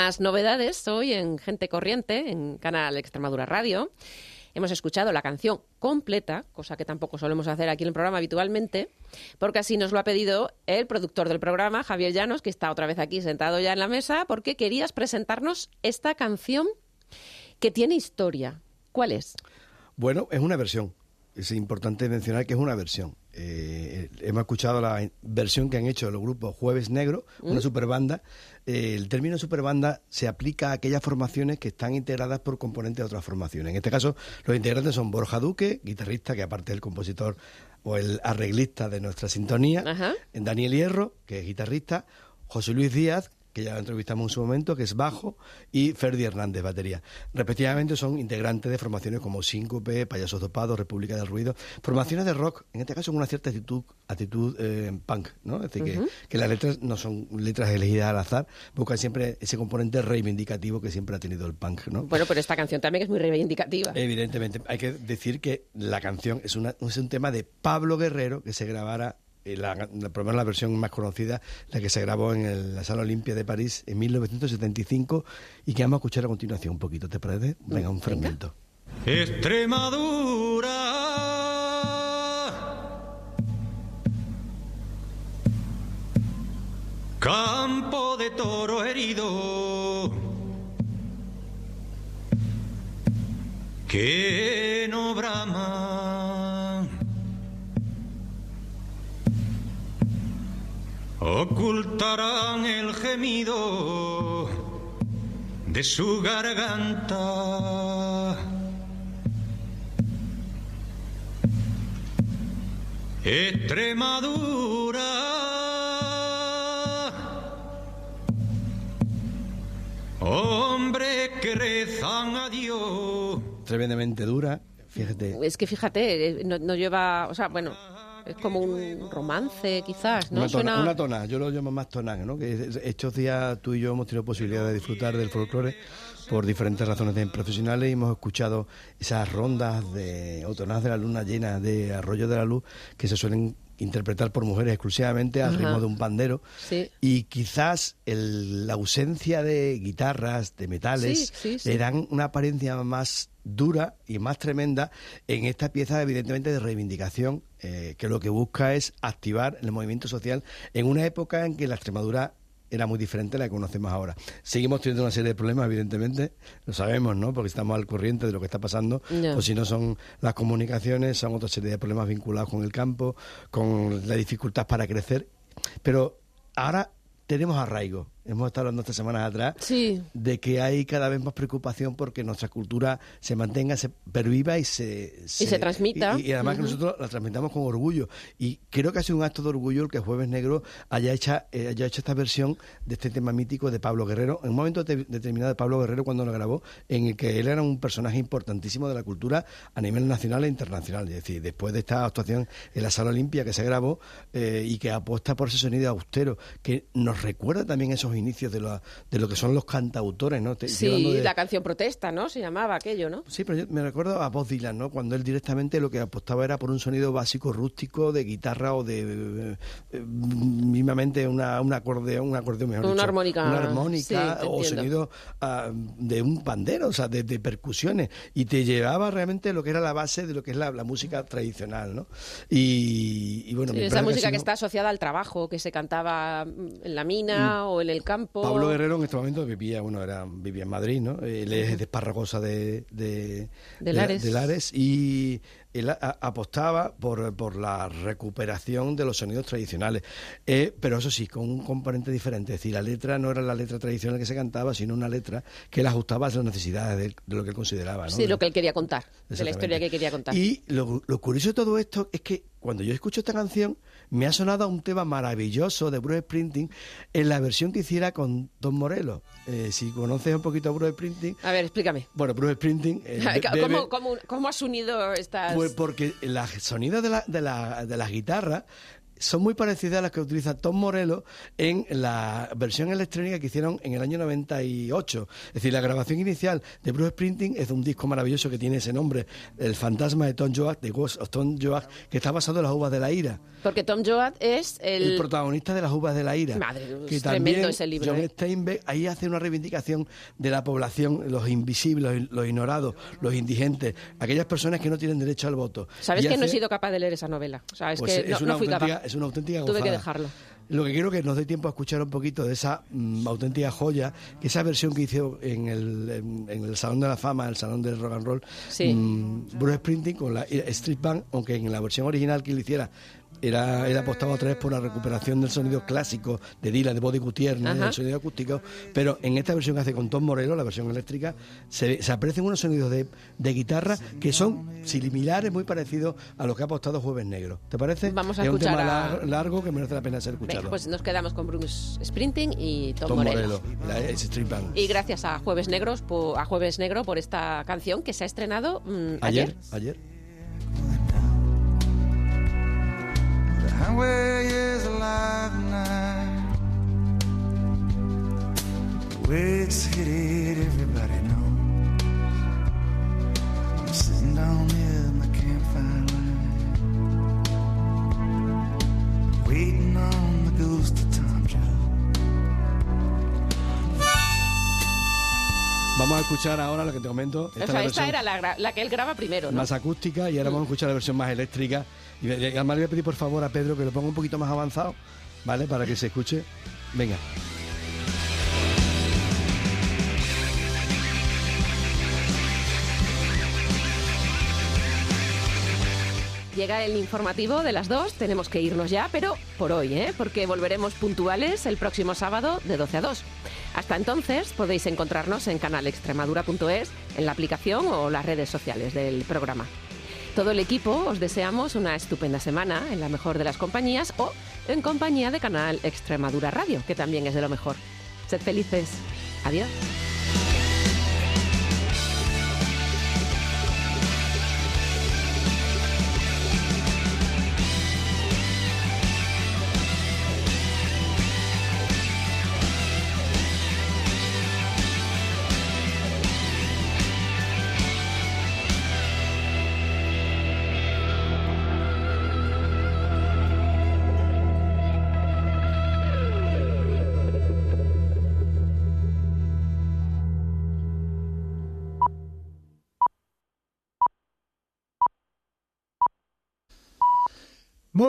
Novedades hoy en Gente Corriente, en Canal Extremadura Radio. Hemos escuchado la canción completa, cosa que tampoco solemos hacer aquí en el programa habitualmente, porque así nos lo ha pedido el productor del programa, Javier Llanos, que está otra vez aquí sentado ya en la mesa, porque querías presentarnos esta canción que tiene historia. ¿Cuál es? Bueno, es una versión. Es importante mencionar que es una versión. Eh, hemos escuchado la versión que han hecho los grupos Jueves Negro, una ¿Mm? superbanda. Eh, el término superbanda se aplica a aquellas formaciones que están integradas por componentes de otras formaciones. En este caso, los integrantes son Borja Duque, guitarrista, que aparte del compositor o el arreglista de nuestra sintonía, Ajá. Daniel Hierro, que es guitarrista, José Luis Díaz, que ya lo entrevistamos en su momento, que es bajo, y Ferdi Hernández, batería. Respectivamente son integrantes de formaciones como Síncope, Payasos Dopados, República del Ruido, formaciones de rock, en este caso con una cierta actitud, actitud eh, punk, ¿no? Es decir, que, que las letras no son letras elegidas al azar, buscan siempre ese componente reivindicativo que siempre ha tenido el punk, ¿no? Bueno, pero esta canción también es muy reivindicativa. Evidentemente, hay que decir que la canción es, una, es un tema de Pablo Guerrero que se grabara, la, la, por lo menos la versión más conocida, la que se grabó en el- la Sala Olimpia de París en 1975 y que vamos a escuchar a continuación un poquito, ¿te parece? Venga, un fragmento. Extremadura. Campo de toro herido. Que no brama. Ocultarán el gemido de su garganta. Extremadura. Hombre que rezan a Dios. Tremendamente dura, fíjate. Es que fíjate, eh, no, no lleva, o sea, bueno, es como un romance quizás, ¿no? Una, tona, Suena- una tona, yo lo llamo más tonán, ¿no? Que es- estos días tú y yo hemos tenido posibilidad de disfrutar del folclore por diferentes razones de- profesionales y hemos escuchado esas rondas de o tonadas de la luna llena de Arroyo de la Luz que se suelen interpretar por mujeres exclusivamente al Ajá. ritmo de un pandero Sí. y quizás el- la ausencia de guitarras, de metales, sí. le dan una apariencia más dura y más tremenda en esta pieza evidentemente de reivindicación eh, que lo que busca es activar el movimiento social en una época en que la Extremadura era muy diferente a la que conocemos ahora. Seguimos teniendo una serie de problemas, evidentemente, lo sabemos, ¿no? Porque estamos al corriente de lo que está pasando, o si no son las comunicaciones, son otra serie de problemas vinculados con el campo, con la dificultad para crecer, pero ahora tenemos arraigo. Hemos estado hablando estas semanas atrás Sí. de que hay cada vez más preocupación porque nuestra cultura se mantenga, se perviva y se, se transmita. Y, y además que nosotros la transmitamos con orgullo. Y creo que ha sido un acto de orgullo el que Jueves Negro haya, hecha, eh, haya hecho esta versión de este tema mítico de Pablo Guerrero, en un momento de- determinado de Pablo Guerrero cuando lo grabó, en el que él era un personaje importantísimo de la cultura a nivel nacional e internacional. Es decir, después de esta actuación en la Sala Olimpia que se grabó eh, y que apuesta por ese sonido austero, que nos recuerda también esos inicios de, la- de lo que son los cantautores, ¿no? Te- Sí, de- la canción protesta, ¿no? Se llamaba aquello, ¿no? Sí, pero yo me recuerdo a Bob Dylan, ¿no? Cuando él directamente lo que apostaba era por un sonido básico rústico de guitarra o de eh, eh, mismamente una, un acordeón, un acordeón mejor Una dicho, armónica, una armónica o sonido ah, de un pandero, o sea, de, de percusiones y te llevaba realmente lo que era la base de lo que es la, la música tradicional, ¿no? Y, y bueno, Sí, esa música que está asociada al trabajo, que se cantaba mm, en la mina o en el campo. Pablo Guerrero en este momento vivía, bueno, era, vivía en Madrid, ¿no? Él es de Esparragosa de, de, De Lares. de Lares y él a- apostaba por, por la recuperación de los sonidos tradicionales. Eh, pero eso sí, con un componente diferente. Es decir, la letra no era la letra tradicional que se cantaba, sino una letra que él ajustaba a las necesidades de, de lo que él consideraba. ¿no? Sí, lo que él quería contar, de la historia que quería contar. Y lo, lo curioso de todo esto es que cuando yo escucho esta canción, me ha sonado un tema maravilloso de Bruce Springsteen en la versión que hiciera con Don Morelos. Eh, si conoces un poquito a Bruce Springsteen, A ver, explícame. bueno, Bruce Springsteen... eh, be- bebe- ¿Cómo, cómo, cómo has unido estas...? pues porque los sonidos de, la, de, la, de las guitarras son muy parecidas a las que utiliza Tom Morello en la versión electrónica que hicieron en el año 98. Es decir, la grabación inicial de Bruce Springsteen es de un disco maravilloso que tiene ese nombre, El fantasma de Tom Joad, de Ghost of Tom Joad, que está basado en las uvas de la ira. Porque Tom Joad es el... El protagonista de las uvas de la ira. Madre, que es tremendo también ese libro, John ¿eh? Steinbeck ahí hace una reivindicación de la población, los invisibles, los, los ignorados, los indigentes, aquellas personas que no tienen derecho al voto. Sabes Y que no he sido capaz de leer esa novela. O sea, es pues que no, es, no fui capaz. Es una auténtica Tuve que gozada. dejarlo. Lo que quiero que nos dé tiempo a escuchar un poquito de esa mm, auténtica joya, que esa versión que hizo en el, en, en el Salón de la Fama, el Salón del Rock and Roll, Sí. mm, Bruce Springsteen con la Street Band, aunque en la versión original que él hiciera era, él apostaba otra vez por la recuperación del sonido clásico de Dylan, de Body Gutiérrez, del sonido acústico, pero en esta versión que hace con Tom Morello, la versión eléctrica, se, se aprecian unos sonidos de, de guitarra que son similares, muy parecidos a los que ha apostado Jueves Negro. ¿Te parece? Vamos a es un escuchar tema a- lar- largo que merece la pena ser escuchado. Venga, pues nos quedamos con Bruce Sprinting y Tom, Tom Morello. Morello, la. Y gracias a Jueves Negros po- a Jueves Negro por esta canción que se ha estrenado mm, ayer. Ayer, ayer. Highway is alive tonight. The way it's headed, everybody knows. Escuchar ahora lo que te comento. Esta, O es la esta era la, que él graba primero, ¿no? más acústica y ahora vamos a escuchar la versión más eléctrica. Y, y además le voy a pedir por favor a Pedro que lo ponga un poquito más avanzado, ¿vale? Para que se escuche. Venga. Llega el informativo de las dos, tenemos que irnos ya, pero por hoy, ¿eh? porque volveremos puntuales el próximo sábado de 12 a 2. Hasta entonces podéis encontrarnos en canalextremadura.es, en la aplicación o las redes sociales del programa. Todo el equipo os deseamos una estupenda semana en la mejor de las compañías o en compañía de Canal Extremadura Radio, que también es de lo mejor. Sed felices. Adiós.